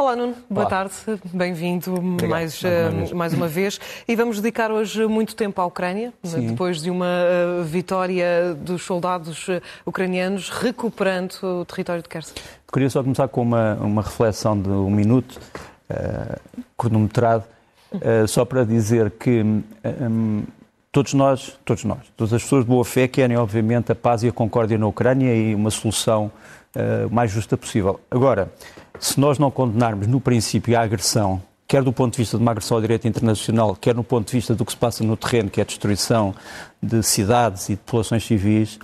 Olá, Nuno. Boa Olá. tarde. Bem-vindo mais, vez. mais uma vez. E vamos dedicar hoje muito tempo à Ucrânia, Sim. depois de uma eh, vitória dos soldados eh, ucranianos recuperando o território de Kherson. Queria só começar com uma, uma reflexão de um minuto, eh, cronometrado, só para dizer que hum, todos nós, todos nós, todas as pessoas de boa fé querem, obviamente, a paz e a concórdia na Ucrânia e uma solução mais justa possível. Agora, se nós não condenarmos no princípio a agressão, quer do ponto de vista de uma agressão ao direito internacional, quer no ponto de vista do que se passa no terreno, que é a destruição de cidades e de populações civis,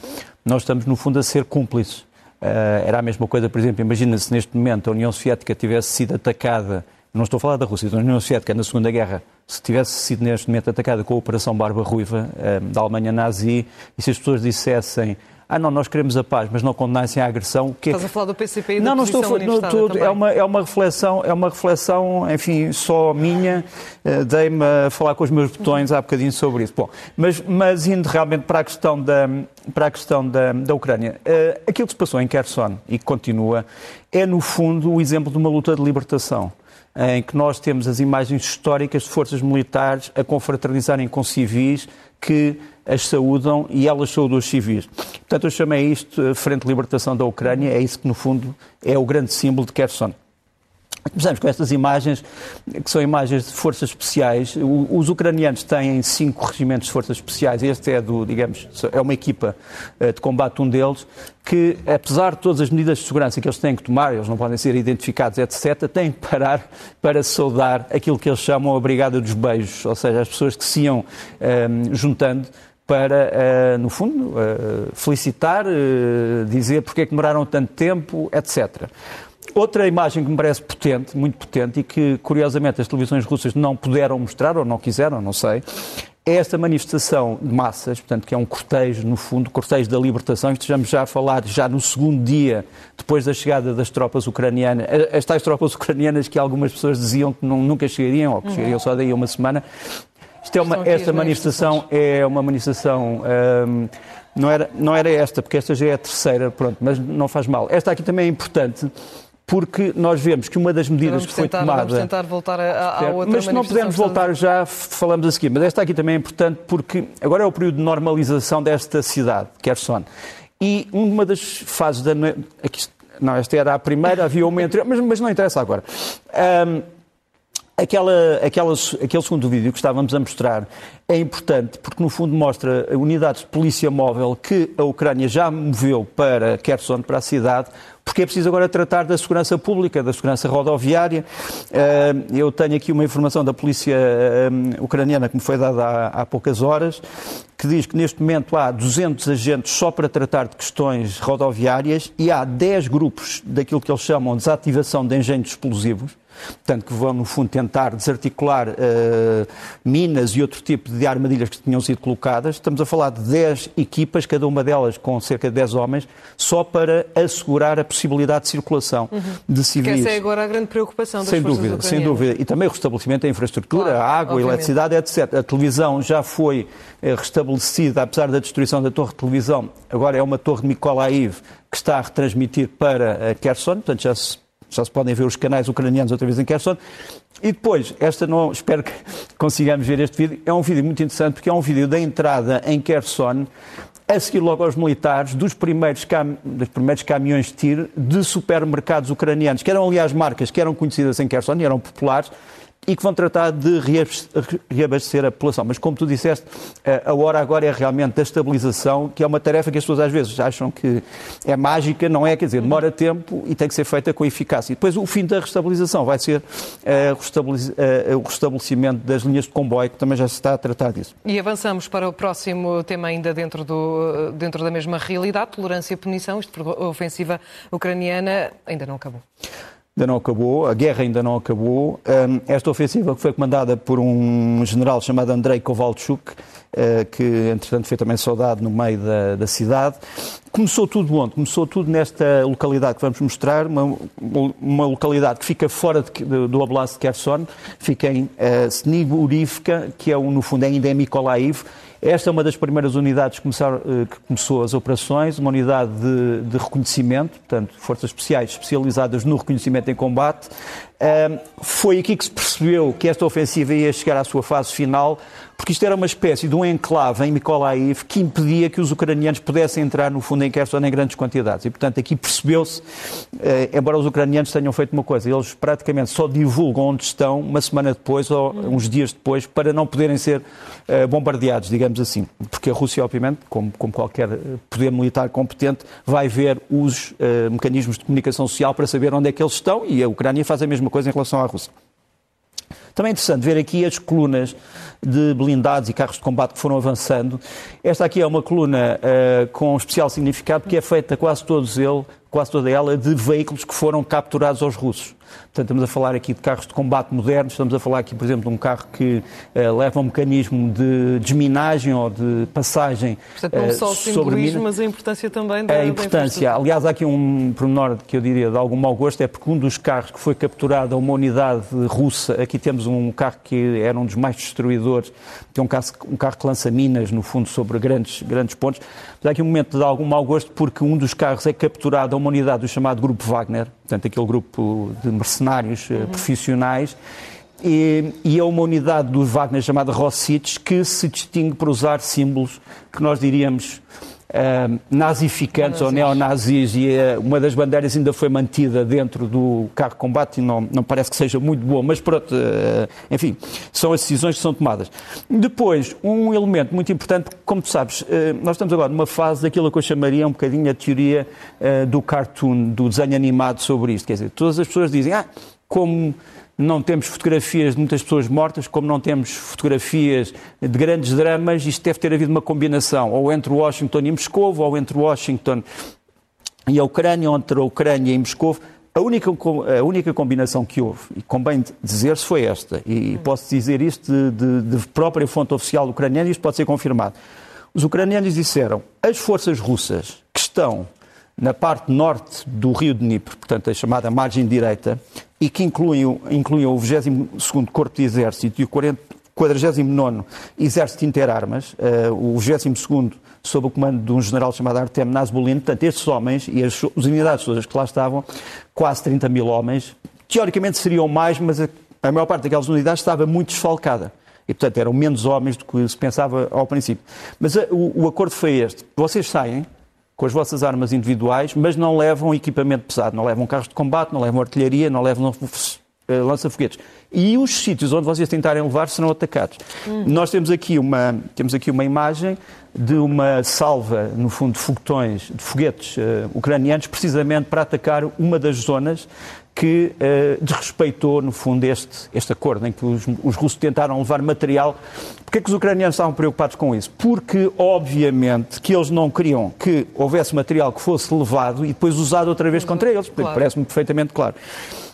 nós estamos, no fundo, a ser cúmplices. Eh, era a mesma coisa, por exemplo, imagina se neste momento a União Soviética tivesse sido atacada, não estou a falar da Rússia, da União Soviética na Segunda Guerra, se tivesse sido neste momento atacada com a Operação Barba Ruiva eh, da Alemanha nazi, e se as pessoas dissessem ah não, nós queremos a paz, mas não condenassem a agressão, que é Estás a falar do PCP e da não, não estou a falar, não, tudo, é uma, é uma reflexão, é uma reflexão, enfim, só minha, eh, dei-me a falar com os meus botões há bocadinho sobre isso. Bom, mas, mas indo realmente para a questão da, para a questão da, da Ucrânia, eh, aquilo que se passou em Kherson e que continua é, no fundo, o exemplo de uma luta de libertação em que nós temos as imagens históricas de forças militares a confraternizarem com civis que as saúdam e elas saúdam os civis. Portanto, eu chamei isto eh, Frente de Libertação da Ucrânia, é isso que, no fundo, é o grande símbolo de Kherson. Começamos com estas imagens, que são imagens de forças especiais. O- Os ucranianos têm cinco regimentos de forças especiais. Este é do, digamos, é uma equipa eh, de combate, um deles, que, apesar de todas as medidas de segurança que eles têm que tomar, eles não podem ser identificados, etc., têm que parar para saudar aquilo que eles chamam a Brigada dos Beijos, ou seja, as pessoas que se iam eh, juntando para, eh, no fundo, eh, felicitar, dizer porque é que demoraram tanto tempo, etc. Outra imagem que me parece potente, muito potente, e que curiosamente as televisões russas não puderam mostrar, ou não quiseram, não sei, é esta manifestação de massas, portanto, que é um cortejo, no fundo, cortejo da libertação. Estejamos já a falar, já no segundo dia, depois da chegada das tropas ucranianas, as tais tropas ucranianas que algumas pessoas diziam que não- nunca chegariam, ou que chegariam só daí a uma semana. Isto é uma, esta manifestação é uma manifestação. hum, não, era, não era esta, porque esta já é a terceira, pronto, mas não faz mal. Esta aqui também é importante, porque nós vemos que uma das medidas Vamos que foi tentar, tomada. vamos tentar voltar à outra Mas se não a- voltar já, falamos a seguir. Mas esta aqui também é importante porque agora é o período de normalização desta cidade, Kherson. E uma das fases da. Aqui, não, esta era a primeira, havia uma entre. Mas, mas não interessa agora. Ahm, Aquela, aquela, aquele segundo vídeo que estávamos a mostrar é importante porque, no fundo, mostra unidades de polícia móvel que a Ucrânia já moveu para Kherson, para a cidade, porque é preciso agora tratar da segurança pública, da segurança rodoviária. Eh, Eu tenho aqui uma informação da polícia eh, ucraniana que me foi dada há, poucas horas, que diz que neste momento há 200 agentes só para tratar de questões rodoviárias e há 10 grupos daquilo que eles chamam de desativação de engenhos explosivos portanto, que vão, no fundo, tentar desarticular eh, minas e outro tipo de armadilhas que tinham sido colocadas. Estamos a falar de 10 equipas, cada uma delas com cerca de 10 homens, só para assegurar a possibilidade de circulação de Porque civis. essa é agora a grande preocupação das Sem dúvida, sem dúvida. E também o restabelecimento da infraestrutura, Claro, a água, a eletricidade, etc. A televisão já foi eh, restabelecida, apesar da destruição da torre de televisão, agora é uma torre de Mykolaiv que está a retransmitir para eh, Kherson, portanto já se, já se podem ver os canais ucranianos outra vez em Kherson. E depois, esta não, espero que consigamos ver este vídeo, é um vídeo muito interessante porque é um vídeo da entrada em Kherson, a seguir logo aos militares, dos primeiros, cam... dos primeiros caminhões de tiro de supermercados ucranianos, que eram aliás marcas que eram conhecidas em Kherson e eram populares, e que vão tratar de reabaste- reabastecer a população. Mas como tu disseste, eh, a hora agora é realmente da estabilização, que é uma tarefa que as pessoas às vezes acham que é mágica, não é? Quer dizer, demora tempo e tem que ser feita com eficácia. E depois o fim da restabilização vai ser eh, eh, o restabelecimento das linhas de comboio, que também já se está a tratar disso. E avançamos para o próximo tema, ainda dentro, do, dentro da mesma realidade: tolerância e punição. Isto a ofensiva ucraniana ainda não acabou. Ainda não acabou, a guerra ainda não acabou. Esta ofensiva que foi comandada por um general chamado Andrei Kovalchuk, que entretanto foi também soldado no meio da, da cidade, começou tudo onde? Começou tudo nesta localidade que vamos mostrar, uma, uma localidade que fica fora de- de- do Oblast de Kherson, fica em uh, que é, um, no fundo é Mykolaiv, esta é uma das primeiras unidades que, eh, que começou as operações, uma unidade de, de reconhecimento, portanto, forças especiais especializadas no reconhecimento em combate. Foi aqui que se percebeu que esta ofensiva ia chegar à sua fase final, porque isto era uma espécie de um enclave em Mykolaiv que impedia que os ucranianos pudessem entrar no fundo em Kherson em grandes quantidades. E, portanto, aqui percebeu-se, eh, embora os ucranianos tenham feito uma coisa, eles praticamente só divulgam onde estão uma semana depois ou uns dias depois para não poderem ser eh, bombardeados, digamos assim. Porque a Rússia, obviamente, como, como qualquer eh, poder militar competente, vai ver os eh, mecanismos de comunicação social para saber onde é que eles estão e a Ucrânia faz a mesma coisa em relação à Rússia. Também é interessante ver aqui as colunas de blindados e carros de combate que foram avançando. Esta aqui é uma coluna uh, com especial significado porque é feita quase todos ele, quase toda ela de veículos que foram capturados aos russos. Portanto, estamos a falar aqui de carros de combate modernos, estamos a falar aqui, por exemplo, de um carro que uh, leva um mecanismo de desminagem ou de passagem Portanto, não uh, só o simbolismo, mas a importância também da A importância. Da Aliás, há aqui um pormenor que eu diria de algum mau gosto, é porque um dos carros que foi capturado a uma unidade russa, aqui temos um carro que era um dos mais destruidores, que é um carro, um carro que lança minas, no fundo, sobre grandes, grandes pontos. Há aqui um momento de algum mau gosto, porque um dos carros é capturado a uma unidade do chamado Grupo Wagner, portanto, aquele grupo de mercenários uhum. profissionais, e, e, é uma unidade do Wagner chamada Rossitz que se distingue por usar símbolos que nós diríamos uh, nazificantes ou neonazis e uh, uma das bandeiras ainda foi mantida dentro do carro de combate e não, não parece que seja muito boa, mas pronto, uh, enfim, são as decisões que são tomadas. Depois, um elemento muito importante, como tu sabes, nós estamos agora numa fase daquilo que eu chamaria um bocadinho a teoria do cartoon, do desenho animado sobre isto, quer dizer, todas as pessoas dizem, ah, como não temos fotografias de muitas pessoas mortas, como não temos fotografias de grandes dramas, isto deve ter havido uma combinação, ou entre Washington e Moscou, ou entre Washington e a Ucrânia, ou entre a Ucrânia e Moscou. A única, a única combinação que houve, e convém dizer-se, foi esta. E posso dizer isto de, de, de própria fonte oficial ucraniana, isto pode ser confirmado. Os ucranianos disseram, as forças russas que estão na parte norte do rio de Dnipro, portanto a chamada margem direita, e que incluem o 22º Corpo de Exército e o 40, 49º Exército Interarmas, uh, o 22º sob o comando de um general chamado Artem Nazbulin. Portanto, estes homens e as, as unidades todas que lá estavam, quase 30 mil homens, teoricamente seriam mais, mas a, a maior parte daquelas unidades estava muito desfalcada. E, portanto, eram menos homens do que se pensava ao princípio. Mas a, eh, o, o acordo foi este. Vocês saem, com as vossas armas individuais, mas não levam equipamento pesado, não levam carros de combate, não levam artilharia, não levam eh, lança-foguetes. E os sítios onde vocês tentarem levar serão atacados. Hum. Nós temos aqui, uma, temos aqui uma imagem de uma salva, no fundo, de foguetões, de foguetes uh, ucranianos, precisamente para atacar uma das zonas que uh, desrespeitou, no fundo, este, este acordo, em que os, os russos tentaram levar material. Porquê é que os ucranianos estavam preocupados com isso? Porque, obviamente, que eles não queriam que houvesse material que fosse levado e depois usado outra vez contra eles. Claro. Parece-me perfeitamente claro.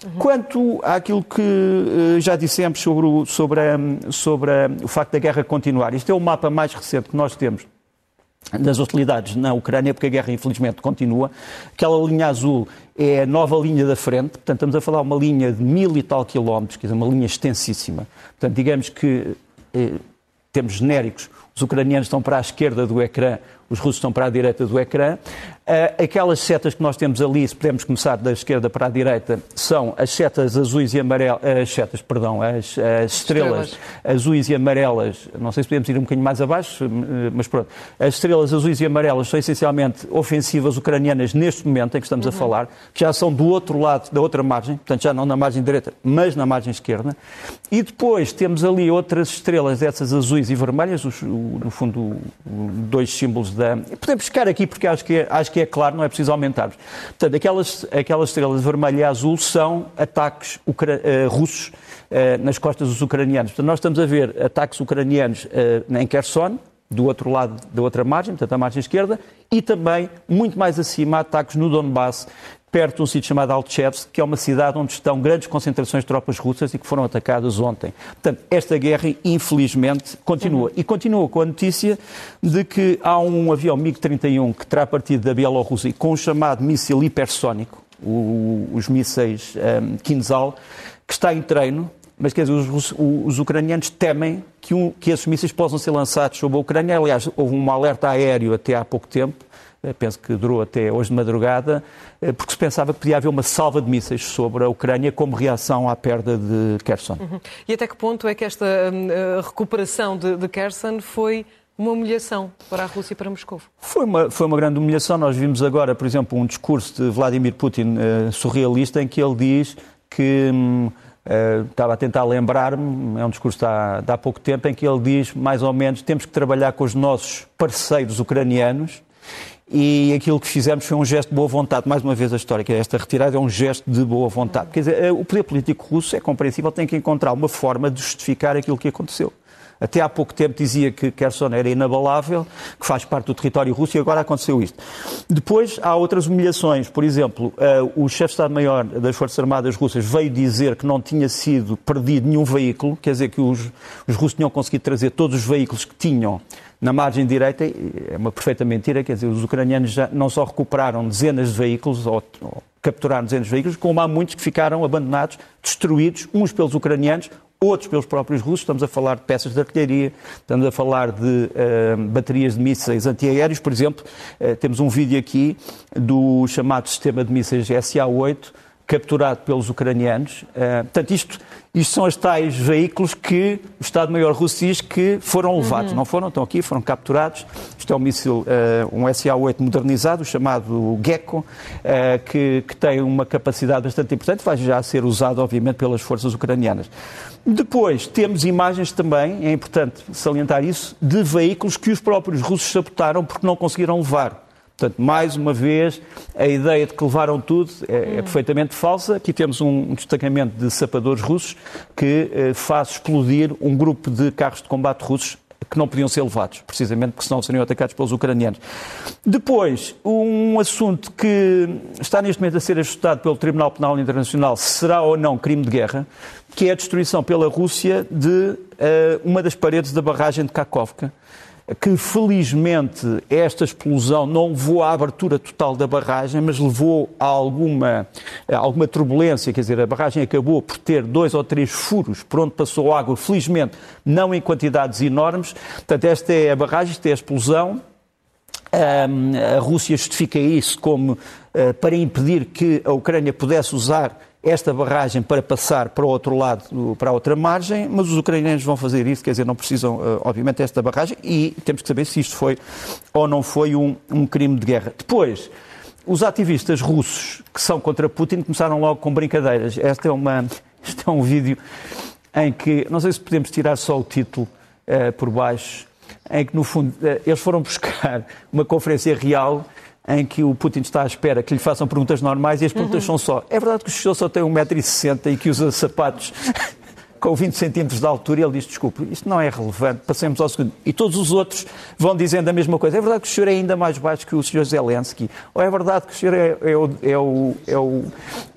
Uhum. Quanto àquilo que uh, já dissemos sobre, o, sobre, a, sobre a, o facto da guerra continuar, isto é o mapa mais recente que nós temos das hostilidades na Ucrânia, porque a guerra infelizmente continua. Aquela linha azul é a nova linha da frente, portanto estamos a falar uma linha de mil e tal quilómetros, quer dizer, uma linha extensíssima. Portanto, digamos que, eh, temos genéricos, os ucranianos estão para a esquerda do ecrã, os russos estão para a direita do ecrã. Uh, aquelas setas que nós temos ali, se podemos começar da esquerda para a direita, são as setas azuis e amarelas, as setas, perdão, as, as estrelas, estrelas, azuis e amarelas, não sei se podemos ir um bocadinho mais abaixo, eh, mas pronto, as estrelas azuis e amarelas são essencialmente ofensivas ucranianas neste momento em que estamos uhum. a falar, que já são do outro lado, da outra margem, portanto já não na margem direita, mas na margem esquerda. E depois temos ali outras estrelas dessas azuis e vermelhas, os, o, no fundo, dois símbolos da. Podemos ficar aqui porque acho que, é, acho que é claro, não é preciso aumentarmos. Portanto, aquelas, aquelas estrelas vermelha e azul são ataques ucra... uh, russos uh, nas costas dos ucranianos. Portanto, nós estamos a ver ataques ucranianos uh, em Kherson, do outro lado da outra margem, portanto, a margem esquerda, e também, muito mais acima, ataques no Donbass, perto de um sítio chamado Alchevsk, que é uma cidade onde estão grandes concentrações de tropas russas e que foram atacadas ontem. Portanto, esta guerra, infelizmente, continua. E continua com a notícia de que há um avião MiG-31 que terá partido da Bielorrússia com o chamado míssil hipersónico, os mísseis um, Kinzhal, que está em treino mas quer dizer, os, os ucranianos temem que, um, que esses mísseis possam ser lançados sobre a Ucrânia. Aliás, houve um alerta aéreo até há pouco tempo, eh, penso que durou até hoje de madrugada, eh, porque se pensava que podia haver uma salva de mísseis sobre a Ucrânia como reação à perda de Kherson. Uhum. E até que ponto é que esta uh, recuperação de, de Kherson foi uma humilhação para a Rússia e para Moscou? Foi uma, foi uma grande humilhação. Nós vimos agora, por exemplo, um discurso de Vladimir Putin uh, surrealista em que ele diz que. Um, Uh, estava a tentar lembrar-me, é um discurso de há, de há pouco tempo, em que ele diz, mais ou menos, temos que trabalhar com os nossos parceiros ucranianos e aquilo que fizemos foi um gesto de boa vontade. Mais uma vez a história, que é esta retirada é um gesto de boa vontade. Quer dizer, eh, o poder político russo é compreensível, tem que encontrar uma forma de justificar aquilo que aconteceu. Até há pouco tempo dizia que Kherson era inabalável, que faz parte do território russo e agora aconteceu isto. Depois há outras humilhações. Por exemplo, uh, o chefe de Estado-Maior das Forças Armadas Russas veio dizer que não tinha sido perdido nenhum veículo, quer dizer que os, os russos tinham conseguido trazer todos os veículos que tinham na margem direita, é uma perfeita mentira, quer dizer, os ucranianos já não só recuperaram dezenas de veículos, ou, ou capturaram dezenas de veículos, como há muitos que ficaram abandonados, destruídos, uns pelos ucranianos, outros pelos próprios russos. Estamos a falar de peças de artilharia, estamos a falar de uh, baterias de mísseis antiaéreos. Por exemplo, uh, temos um vídeo aqui do chamado sistema de mísseis SA-8, capturado pelos ucranianos. Uh, portanto, isto isto são os tais veículos que o Estado-Maior russo diz que foram levados. Uhum. Não foram, estão aqui, foram capturados. Isto é um míssil, uh, um SA-8 modernizado, chamado Gecko, uh, que, que, tem uma capacidade bastante importante, vai já ser usado, obviamente, pelas forças ucranianas. Depois, temos imagens também, é importante salientar isso, de veículos que os próprios russos sabotaram porque não conseguiram levar. Portanto, mais uma vez, a ideia de que levaram tudo é, é perfeitamente falsa. Aqui temos um destacamento de sapadores russos que eh, faz explodir um grupo de carros de combate russos que não podiam ser levados, precisamente porque senão seriam atacados pelos ucranianos. Depois, um assunto que está neste momento a ser ajustado pelo Tribunal Penal Internacional, será ou não crime de guerra, que é a destruição pela Rússia de uh, uma das paredes da barragem de Kakovka, que felizmente esta explosão não levou à abertura total da barragem, mas levou a alguma, a alguma turbulência, quer dizer, a barragem acabou por ter dois ou três furos por onde passou água, felizmente não em quantidades enormes. Portanto, esta é a barragem, esta é a explosão. a Rússia justifica isso como uh, para impedir que a Ucrânia pudesse usar esta barragem para passar para o outro lado, para a outra margem, mas os ucranianos vão fazer isso, quer dizer, não precisam, eh, obviamente, desta barragem e temos que saber se isto foi ou não foi um, um crime de guerra. Depois, os ativistas russos que são contra Putin começaram logo com brincadeiras. Este é, uma, este é um vídeo em que, não sei se podemos tirar só o título uh, por baixo, em que, no fundo, uh, eles foram buscar uma conferência real em que o Putin está à espera que lhe façam perguntas normais e as perguntas uhum. são só: é verdade que o senhor só tem 1,60m e que usa sapatos com 20 centímetros de altura, e ele diz, desculpe, isto não é relevante, passemos ao segundo. E todos os outros vão dizendo a mesma coisa. É verdade que o senhor é ainda mais baixo que o senhor Zelensky? Ou é verdade que o senhor é, é, o, é, o, é, o,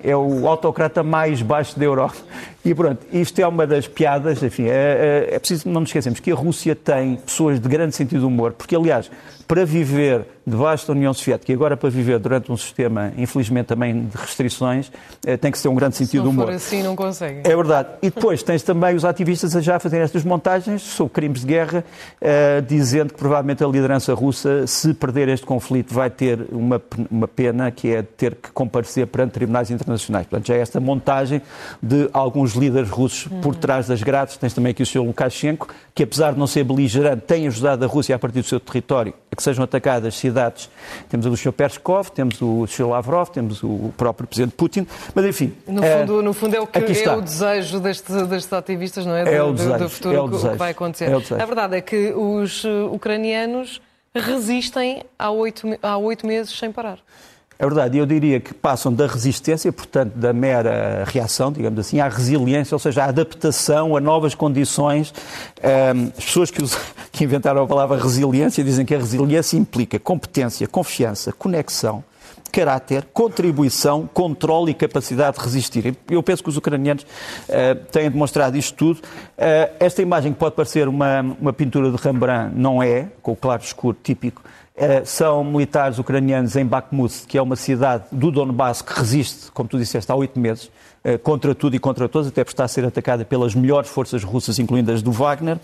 é o autocrata mais baixo da Europa? E pronto, isto é uma das piadas, enfim, é, é, é preciso não nos esquecermos que a Rússia tem pessoas de grande sentido de humor, porque aliás, para viver debaixo da União Soviética e agora para viver durante um sistema, infelizmente também de restrições, eh, tem que ser um grande sentido de humor. Assim, não consegue. É verdade. E depois tens também os ativistas a já fazer estas montagens sobre crimes de guerra, uh, dizendo que provavelmente a liderança russa, se perder este conflito, vai ter uma, uma pena que é ter que comparecer perante tribunais internacionais. Portanto, já é esta montagem de alguns líderes russos uhum. por trás das grades. Tens também aqui o Sr. Lukashenko, que apesar de não ser beligerante, tem ajudado a Rússia a partir do seu território a que sejam atacadas cidades. Temos o Sr. Perskov, temos o Sr. Lavrov, temos o próprio Presidente Putin, mas enfim... No fundo, é, no fundo é, o que, é o desejo destes, destes ativistas, não é? É do, o desejo, do futuro é o desejo, que vai acontecer. É a verdade é que os uh, ucranianos resistem há oito, há oito meses sem parar. É verdade, eu diria que passam da resistência, portanto, da mera reação, digamos assim, à resiliência, ou seja, à adaptação a novas condições. As pessoas que, que inventaram a palavra resiliência dizem que a resiliência implica competência, confiança, conexão, caráter, contribuição, controle e capacidade de resistir. Eu penso que os ucranianos uh, têm demonstrado isto tudo. Uh, esta imagem que pode parecer uma, uma pintura de Rembrandt não é, com o claro escuro típico, são militares ucranianos em Bakhmut, que é uma cidade do Donbass que resiste, como tu disseste, há oito meses. contra tudo e contra todos, até por estar a ser atacada pelas melhores forças russas, incluindo as do Wagner.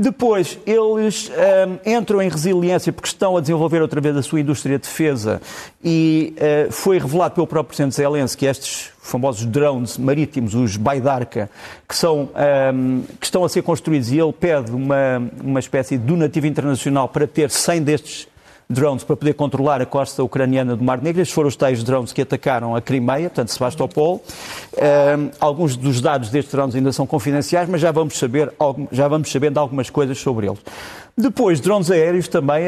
Depois, eles um, entram em resiliência porque estão a desenvolver outra vez a sua indústria de defesa e uh, foi revelado pelo próprio Presidente Zelensky que estes famosos drones marítimos, os Baidarka, que, são, um, que estão a ser construídos e ele pede uma, uma espécie de donativo internacional para ter 100 destes drones para poder controlar a costa ucraniana do Mar Negro. Estes foram os tais drones que atacaram a Crimeia, portanto, Sebastopol. Um, alguns dos dados destes drones ainda são confidenciais, mas já vamos saber, já vamos sabendo algumas coisas sobre eles. Depois, drones aéreos também,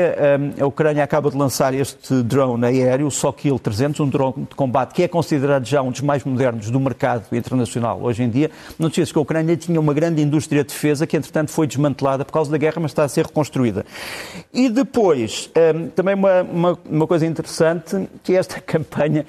a, Ucrânia acaba de lançar este drone aéreo, o Sokil 300, um drone de combate que é considerado já um dos mais modernos do mercado internacional hoje em dia. Esqueças que a Ucrânia tinha uma grande indústria de defesa que, entretanto, foi desmantelada por causa da guerra, mas está a ser reconstruída. E depois, também uma, uma, uma coisa interessante, que é esta campanha,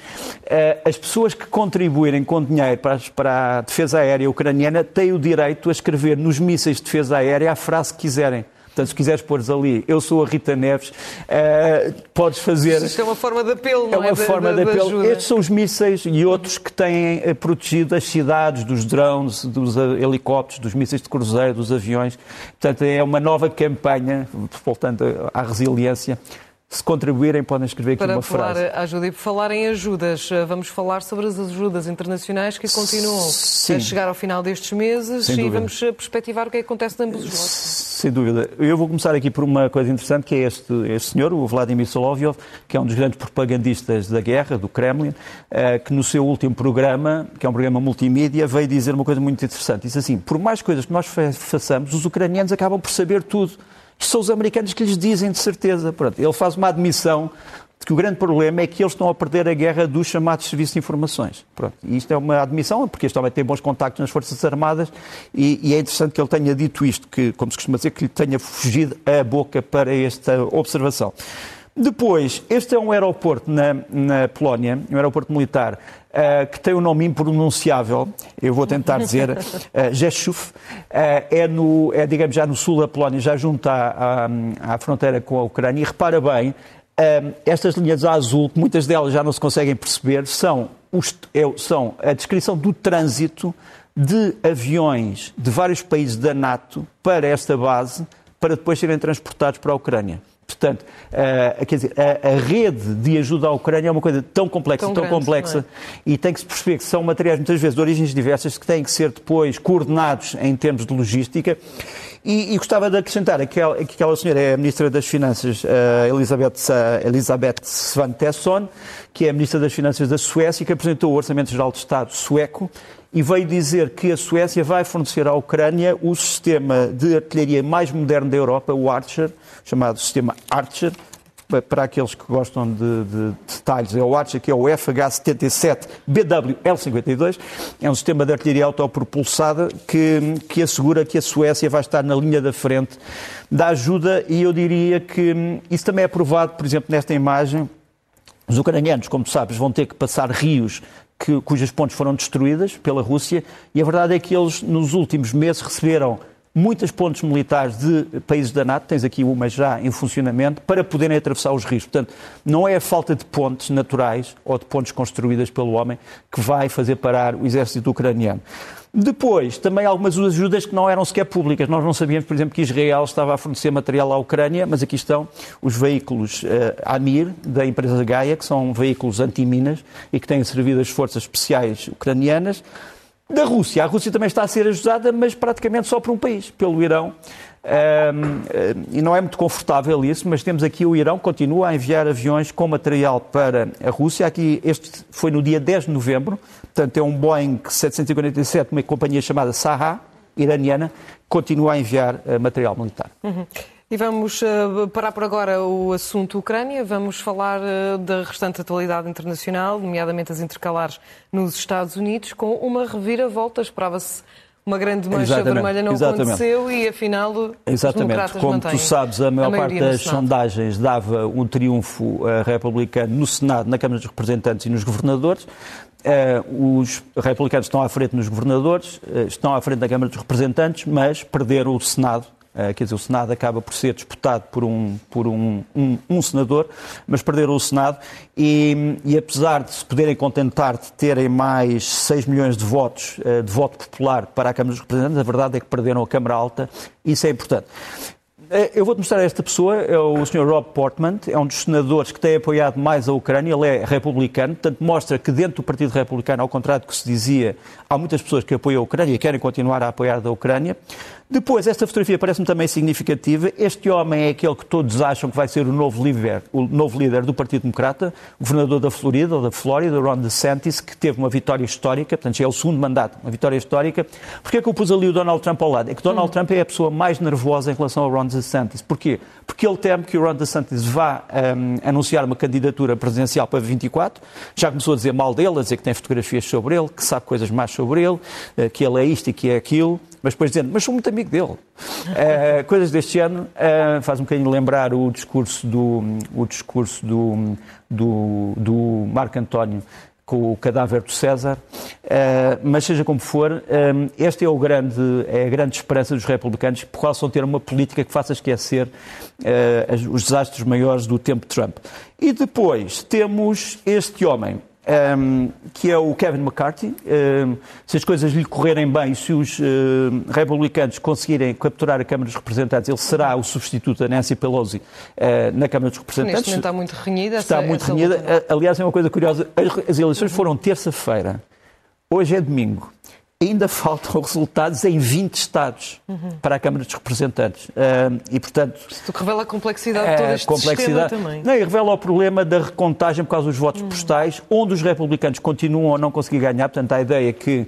as pessoas que contribuírem com dinheiro para, para a defesa aérea ucraniana têm o direito a escrever nos mísseis de defesa aérea a frase que quiserem. Portanto, se quiseres pôr ali, eu sou a Rita Neves, uh, podes fazer. Isto é uma forma de apelo, não é? É uma forma de, de apelo. Estes são os mísseis e outros que têm eh, protegido as cidades dos drones, dos helicópteros, dos mísseis de cruzeiro, dos aviões. Portanto, é uma nova campanha, voltando à resiliência, se contribuírem, podem escrever aqui Para uma falar, frase. Ajuda. E por falar em ajudas, vamos falar sobre as ajudas internacionais que continuam Sim. a chegar ao final destes meses Sem e dúvida. vamos perspectivar o que é que acontece de ambos os lados. Sem dúvida. Eu vou começar aqui por uma coisa interessante, que é este, este senhor, o Vladimir Solovyov, que é um dos grandes propagandistas da guerra, do Kremlin, eh, que no seu último programa, que é um programa multimídia, veio dizer uma coisa muito interessante. Diz assim, por mais coisas que nós fa- façamos, os ucranianos acabam por saber tudo. Isto são os americanos que lhes dizem de certeza. Pronto, ele faz uma admissão de que o grande problema é que eles estão a perder a guerra dos chamados serviços de informações. Pronto. E isto é uma admissão, porque este homem tem bons contactos nas Forças Armadas e, e é interessante que ele tenha dito isto, que, como se costuma dizer, que lhe tenha fugido a boca para esta observação. Depois, este é um aeroporto na, na Polónia, um aeroporto militar, uh, que tem um nome impronunciável, eu vou tentar dizer, uh, uh, é, no, é, digamos, já no sul da Polónia, já junto à, à, à fronteira com a Ucrânia, e repara bem, estas linhas azul, que muitas delas já não se conseguem perceber, são, os, é, são a descrição do trânsito de aviões de vários países da NATO para esta base, para depois serem transportados para a Ucrânia. Portanto, uh, quer dizer, a, a, rede de ajuda à Ucrânia é uma coisa tão complexa, Tão tão, grande, complexa, não e tem que se perceber que são materiais muitas vezes de origens diversas que têm que ser depois coordenados em termos de logística. E, e gostava de acrescentar aquela, que aquela senhora é a Ministra das Finanças, Elizabeth, Elizabeth Svantesson, que é a Ministra das Finanças da Suécia, que apresentou o Orçamento Geral de Estado sueco e veio dizer que a Suécia vai fornecer à Ucrânia o sistema de artilharia mais moderno da Europa, o Archer, chamado sistema Archer. Para aqueles que gostam de, de detalhes, é o que é o FH-77 BW-L52. É um sistema de artilharia autopropulsada que, que assegura que a Suécia vai estar na linha da frente da ajuda e eu diria que isso também é provado, por exemplo, nesta imagem. Os ucranianos, como sabes, vão ter que passar rios que, cujas pontes foram destruídas pela Rússia e a verdade é que eles, nos últimos meses, receberam muitas pontes militares de países da NATO, tens aqui uma já em funcionamento, para poderem atravessar os rios. Portanto, não é a falta de pontes naturais ou de pontes construídas pelo homem que vai fazer parar o exército ucraniano. Depois, também algumas ajudas que não eram sequer públicas. Nós não sabíamos, por exemplo, que Israel estava a fornecer material à Ucrânia, mas aqui estão os veículos uh, Amir, da empresa Gaia, que são veículos antiminas e que têm servido as forças especiais ucranianas. Da Rússia, a Rússia também está a ser ajudada, mas praticamente só por um país, pelo Irão. Um, e não é muito confortável isso, mas temos aqui o Irão continua a enviar aviões com material para a Rússia. Aqui, este foi no dia 10 de novembro, portanto é um Boeing 747, uma companhia chamada Saha, iraniana, continua a enviar uh, material militar. Uhum. E vamos uh, parar por agora o assunto Ucrânia, vamos falar uh, da restante atualidade internacional, nomeadamente as intercalares nos Estados Unidos, com uma reviravolta. Esperava-se uma grande mancha Exatamente, vermelha, não exatamente. aconteceu e afinal Exatamente. os democratas Como tu sabes, a maior a parte das sondagens dava um triunfo uh, republicano no Senado, na Câmara dos Representantes e nos governadores. Uh, os republicanos estão à frente nos governadores, uh, estão à frente da Câmara dos Representantes, mas perderam o Senado quer dizer, o Senado acaba por ser disputado por um, por um, um, um senador, mas perderam o Senado e, e, apesar de se poderem contentar de terem mais 6 milhões de votos, uh, de voto popular para a Câmara dos Representantes, a verdade é que perderam a Câmara Alta isso é importante. Eh, eu vou-te mostrar esta pessoa, é o Sr. Rob Portman, é um dos senadores que tem apoiado mais a Ucrânia, ele é republicano, portanto mostra que dentro do Partido Republicano, ao contrário do que se dizia, há muitas pessoas que apoiam a Ucrânia e querem continuar a apoiar a Ucrânia. Depois, esta fotografia parece-me também significativa. Este homem é aquele que todos acham que vai ser o novo líder, o novo líder do Partido Democrata, o governador da Florida, ou da Flórida, Ron DeSantis, que teve uma vitória histórica, portanto, já é o segundo mandato, uma vitória histórica. Porquê é que eu pus ali o Donald Trump ao lado? É que Donald hum. Trump é a pessoa mais nervosa em relação ao Ron DeSantis. Porquê? Porque ele teme que o Ron DeSantis vá um, anunciar uma candidatura presidencial para 24. Já começou a dizer mal dele, a dizer que tem fotografias sobre ele, que sabe coisas mais sobre ele, eh, que ele é isto e que é aquilo mas depois dizendo, mas sou muito amigo dele. Uh, coisas deste ano uh, faz um bocadinho lembrar o discurso do, o discurso do, do, do Marco António com o cadáver do César, uh, mas seja como for, este é, o grande, é a grande esperança dos republicanos, que possam ter uma política que faça esquecer os desastres maiores do tempo de Trump. E depois temos este homem, um, que é o Kevin McCarthy. Um, se as coisas lhe correrem bem, se os uh, republicanos conseguirem capturar a Câmara dos Representantes, ele será o substituto da Nancy Pelosi uh, na Câmara dos Representantes. Neste momento está muito renhida. Está essa, muito renhida. Luta. Aliás, é uma coisa curiosa. As, as eleições foram terça-feira. Hoje é domingo ainda faltam resultados em 20 estados uhum. para a Câmara dos Representantes. E, portanto... Isto revela a complexidade de todo este complexidade, também. Não, e revela o problema da recontagem por causa dos votos uhum. postais, onde os republicanos continuam a não conseguir ganhar. Portanto, a ideia é que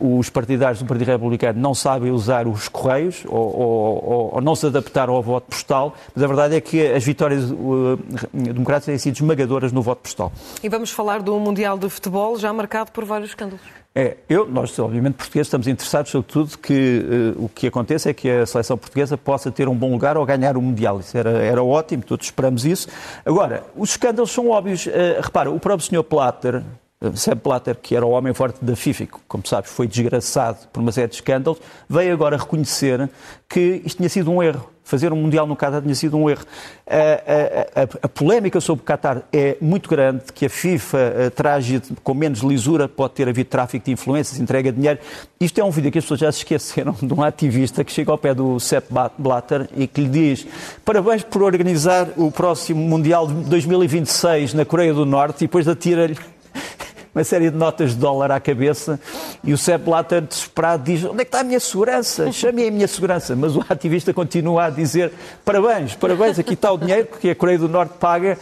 uh, os partidários do Partido Republicano não sabem usar os correios ou, ou, ou, não se adaptaram ao voto postal, mas a verdade é que as vitórias uh, democráticas têm sido esmagadoras no voto postal. E vamos falar do Mundial de Futebol, já marcado por vários escândalos. É, eu, nós, obviamente, portugueses, estamos interessados, sobretudo, que uh, o que aconteça é que a seleção portuguesa possa ter um bom lugar ao ganhar o Mundial. Isso era, era ótimo, todos esperamos isso. Agora, os escândalos são óbvios. Uh, repara, o próprio Sr. Platter, uh, Sepp Platter, que era o homem forte da FIFA, que, como sabes, foi desgraçado por uma série de escândalos, veio agora reconhecer que isto tinha sido um erro fazer um Mundial no Qatar tinha sido um erro. A, a, a, a polémica sobre o Qatar é muito grande, que a FIFA traz com menos lisura, pode ter havido tráfico de influências, entrega de dinheiro. Isto é um vídeo que as pessoas já se esqueceram de um ativista que chega ao pé do Sepp Blatter e que lhe diz parabéns por organizar o próximo Mundial de 2026 na Coreia do Norte e depois atira-lhe uma série de notas de dólar à cabeça e o Sepp Blatter, desesperado, diz onde é que está a minha segurança? Chame a minha segurança. Mas o ativista continua a dizer parabéns, parabéns, aqui está o dinheiro que a Coreia do Norte paga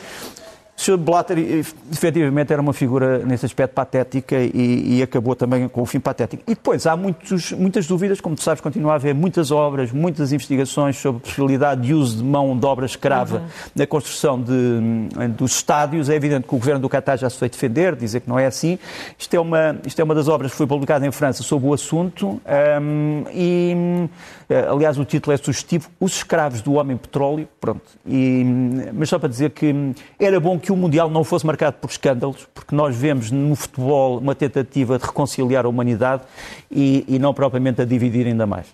Sr. Blatter, efetivamente, era uma figura nesse aspecto patética e, e, acabou também com o fim patético. E depois há muitos, muitas dúvidas, como tu sabes, continua a haver muitas obras, muitas investigações sobre a possibilidade de uso de mão de obra escrava uhum. na construção de, dos estádios. É evidente que o governo do Qatar já se foi defender, dizer que não é assim. Isto é uma, isto é uma das obras que foi publicada em França sobre o assunto um, e, eh, aliás, o título é sugestivo, Os Escravos do Homem Petróleo. Pronto. E, mas só para dizer que era bom que o Mundial não fosse marcado por escândalos, porque nós vemos no futebol uma tentativa de reconciliar a humanidade e, e não propriamente a dividir ainda mais.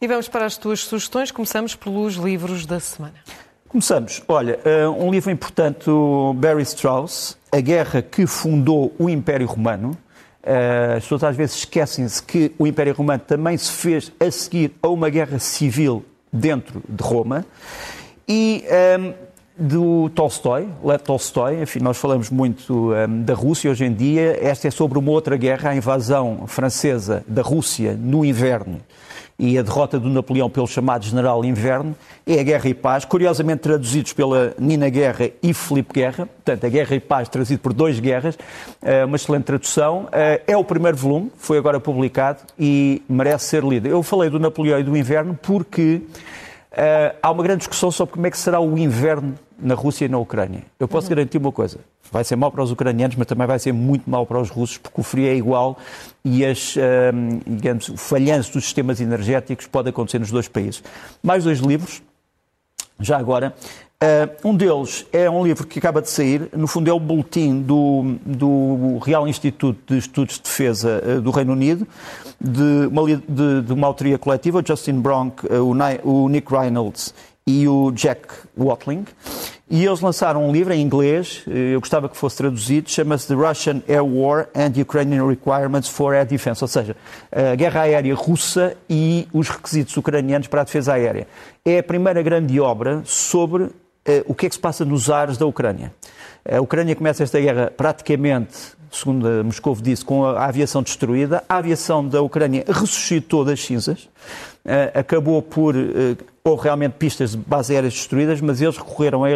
E vamos para as tuas sugestões. Começamos pelos livros da semana. Começamos. Olha, eh, um livro importante Barry Strauss, A Guerra que Fundou o Império Romano. Eh, as pessoas às vezes esquecem-se que o Império Romano também se fez a seguir a uma guerra civil dentro de Roma. E um, ehm, do Tolstói, Lev Tolstói, enfim, nós falamos muito um, da Rússia hoje em dia, esta é sobre uma outra guerra, a invasão francesa da Rússia no inverno e a derrota do Napoleão pelo chamado General Inverno, é a Guerra e Paz, curiosamente traduzidos pela Nina Guerra e Felipe Guerra, portanto, a Guerra e Paz traduzido por dois guerras, eh, uma excelente tradução. Eh, é o primeiro volume, foi agora publicado e merece ser lido. Eu falei do Napoleão e do Inverno porque Uh, há uma grande discussão sobre como é que será o inverno na Rússia e na Ucrânia. Eu posso uhum. garantir uma coisa: vai ser mau para os ucranianos, mas também vai ser muito mau para os russos, porque o frio é igual e as, uh, digamos, o falhanço dos sistemas energéticos pode acontecer nos dois países. Mais dois livros. Já agora, Uh, um deles é um livro que acaba de sair, no fundo é o boletim do, do Real Instituto de Estudos de Defesa uh, do Reino Unido, de uma, de, de uma autoria coletiva, Justin Bronk, uh, o, o, Nick Reynolds e o Jack Watling. E eles lançaram um livro em inglês, eu gostava que fosse traduzido, chama-se The Russian Air War and Ukrainian Requirements for Air Defense, ou seja, a guerra aérea russa e os requisitos ucranianos para a defesa aérea. É a primeira grande obra sobre eh, o que é que se passa nos ares da Ucrânia. A Ucrânia começa esta guerra praticamente, segundo Moscou disse, com a aviação destruída. A aviação da Ucrânia ressuscitou das cinzas, eh, acabou por. Eh, ou realmente pistas de base aéreas destruídas, mas eles recorreram a,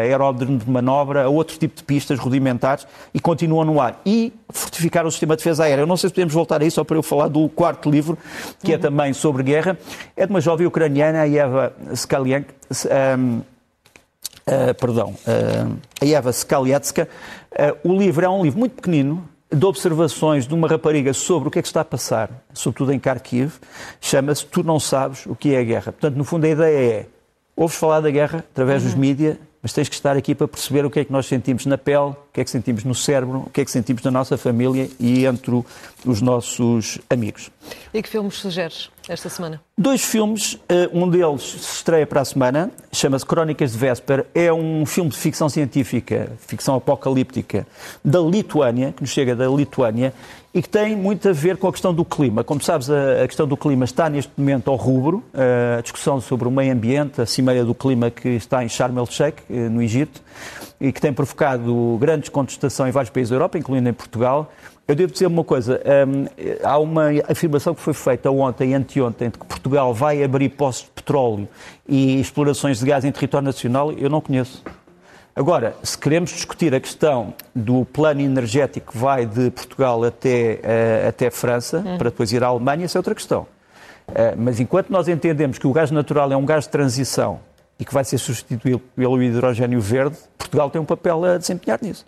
aeródromo de manobra, a outro tipo de pistas rudimentares e continuam no ar. E fortificaram o sistema de defesa aérea. Eu não sei se podemos voltar a isso, só para eu falar do quarto livro, que é uhum. também sobre guerra. É de uma jovem ucraniana, a Eva Skaliank. Um, uh, perdão, uh, a Eva Skalietska. Uh, o livro é um livro muito pequenino, de observações de uma rapariga sobre o que é que está a passar, sobretudo em Kharkiv, chama-se Tu Não Sabes o que é a Guerra. Portanto, no fundo, a ideia é, ouves falar da guerra através uhum. dos mídias, mas tens que estar aqui para perceber o que é que nós sentimos na pele, o que é que sentimos no cérebro, o que é que sentimos na nossa família e entre os nossos amigos. E que filmes sugeres esta semana? Dois filmes, eh, um deles se estreia para a semana, chama-se Crónicas de Véspera, é um filme de ficção científica, ficção apocalíptica, da Lituânia, que nos chega da Lituânia, e que tem muito a ver com a questão do clima. Como sabes, a questão do clima está neste momento ao rubro, eh, a discussão sobre o meio ambiente, a cimeira do clima que está em Sharm el-Sheikh, eh, no Egito, e que tem provocado grandes contestação em vários países da Europa, incluindo em Portugal. Eu devo dizer uma coisa, um, há uma afirmação que foi feita ontem e anteontem de que Portugal vai abrir poços de petróleo e explorações de gás em território nacional, eu não conheço. Agora, se queremos discutir a questão do plano energético que vai de Portugal até, uh, até França, uhum. para depois ir à Alemanha, isso é outra questão. Uh, mas enquanto nós entendemos que o gás natural é um gás de transição e que vai ser substituído pelo hidrogênio verde, Portugal tem um papel a desempenhar nisso.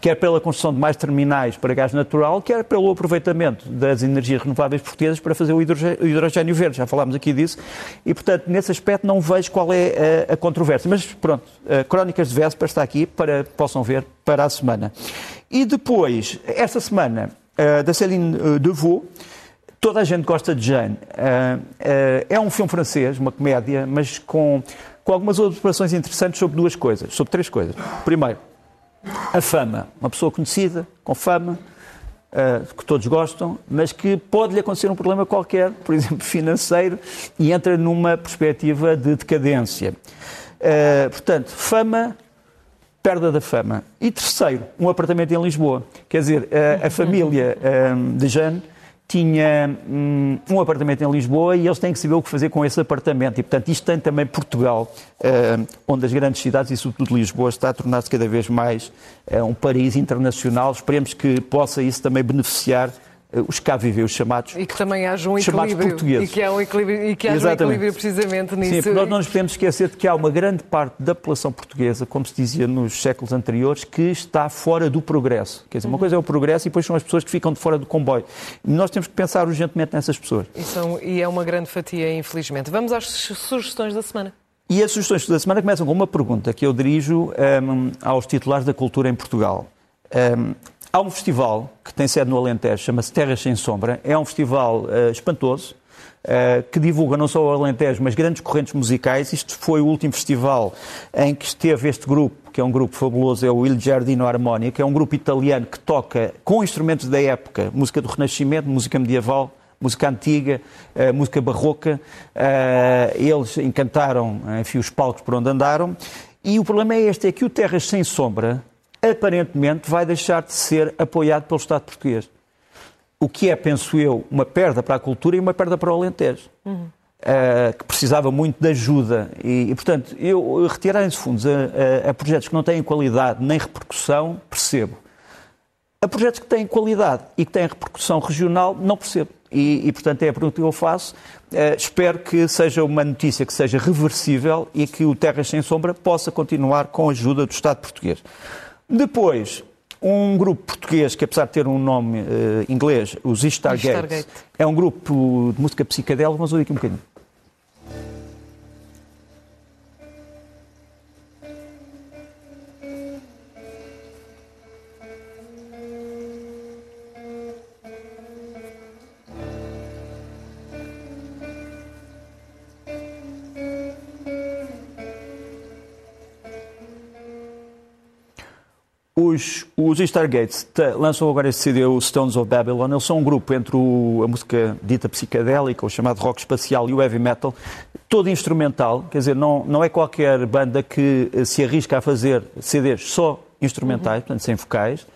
Quer pela construção de mais terminais para gás natural, quer pelo aproveitamento das energias renováveis portuguesas para fazer o hidrogênio verde. Já falámos aqui disso. E, portanto, nesse aspecto não vejo qual é a, a controvérsia. Mas, pronto, Crónicas de Véspera está aqui para possam ver para a semana. E depois, esta semana, da Céline Devaux, Toda a gente gosta de Jane. é um filme francês, uma comédia, mas com com algumas observações interessantes sobre duas coisas, sobre três coisas. Primeiro, a fama. Uma pessoa conhecida, com fama, uh, que todos gostam, mas que pode-lhe acontecer um problema qualquer, por exemplo, financeiro, e entra numa perspectiva de decadência. Uh, portanto, fama, perda da fama. E terceiro, um apartamento em Lisboa. Quer dizer, uh, a família de Jane tinha hum, um apartamento em Lisboa e eles têm que saber o que fazer com esse apartamento. E, portanto, isto tem também Portugal, uh, onde as grandes cidades, e sobretudo Lisboa, está a tornar-se cada vez mais uh, um país internacional. Esperemos que possa isso também beneficiar os cá vivem, os chamados E que também haja um equilíbrio. portugueses. E que, há um equilíbrio, e que haja um equilíbrio precisamente nisso. Sim, porque nós não nos podemos esquecer de que há uma grande parte da população portuguesa, como se dizia nos séculos anteriores, que está fora do progresso. Quer dizer, uma coisa é o progresso e depois são as pessoas que ficam de fora do comboio. Nós temos que pensar urgentemente nessas pessoas. E, são, e é uma grande fatia, infelizmente. Vamos às sugestões da semana. E as sugestões da semana começam com uma pergunta que eu dirijo um, aos titulares da cultura em Portugal. Um, Há um festival que tem sede no Alentejo, chama-se Terras Sem Sombra. É um festival uh, espantoso, uh, que divulga não só o Alentejo, mas grandes correntes musicais. Isto foi o último festival em que esteve este grupo, que é um grupo fabuloso, é o Il Giardino Harmonia, que é um grupo italiano que toca com instrumentos da época, música do Renascimento, música medieval, música antiga, uh, música barroca. eles encantaram enfim, os palcos por onde andaram. E o problema é este, é que o Terras Sem Sombra aparentemente vai deixar de ser apoiado pelo Estado português. O que é, penso eu, uma perda para a cultura e uma perda para o Alentejo. Uhum. Uh, que precisava muito de ajuda. E, e portanto, eu retirarem-se fundos a, a, a, projetos que não têm qualidade nem repercussão, percebo. A projetos que têm qualidade e que têm repercussão regional, não percebo. E, e portanto, é a pergunta que eu faço. Uh, espero que seja uma notícia que seja reversível e que o Terras Sem Sombra possa continuar com a ajuda do Estado português. Depois, um grupo português que, apesar de ter um nome uh, inglês, os Stargate, Stargate, é um grupo de música psicadélica. Vamos ouvir aqui um bocadinho. Os, Stargates lançam agora este CD, o Stones of Babylon. Eles são um grupo entre o, a música dita psicadélica, o chamado rock espacial, e o heavy metal, todo instrumental. Quer dizer, não, não é qualquer banda que se arrisca a fazer CDs só instrumentais, uhum. portanto, sem vocais.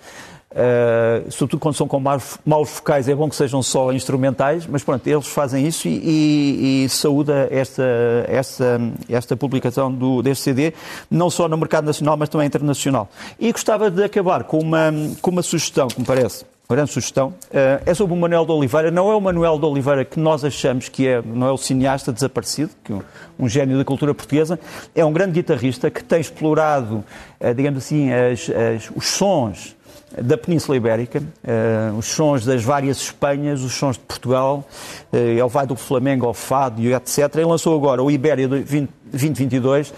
Uh, sobretudo quando são com maus, focais, é bom que sejam só instrumentais, mas pronto, eles fazem isso e, e, e saúda esta, esta, esta publicação do, deste CD, não só no mercado nacional, mas também internacional. E gostava de acabar com uma, com uma sugestão, que me parece, uma grande sugestão, uh, é sobre o Manuel de Oliveira. Não é o Manuel de Oliveira que nós achamos que é, não é o cineasta desaparecido, que é um, um gênio da cultura portuguesa, é um grande guitarrista que tem explorado, uh, digamos assim, as, as, os sons da Península Ibérica, uh, os sons das várias Espanhas, os sons de Portugal, uh, ele vai do Flamengo ao Fado e etc. Ele lançou agora o Ibéria 2022, uh,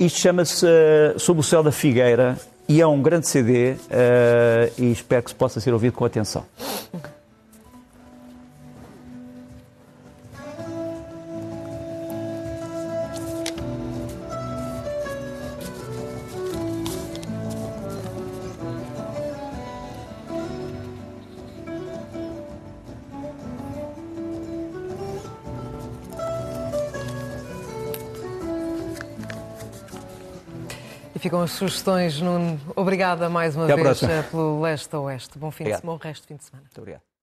isto chama-se uh, Sob o Céu da Figueira e é um grande CD uh, e espero que se possa ser ouvido com atenção. E ficam as sugestões, Nuno. Obrigada mais uma Até vez pelo leste a oeste. Bom fim obrigado. de semana, bom resto de fim de semana. Muito obrigado.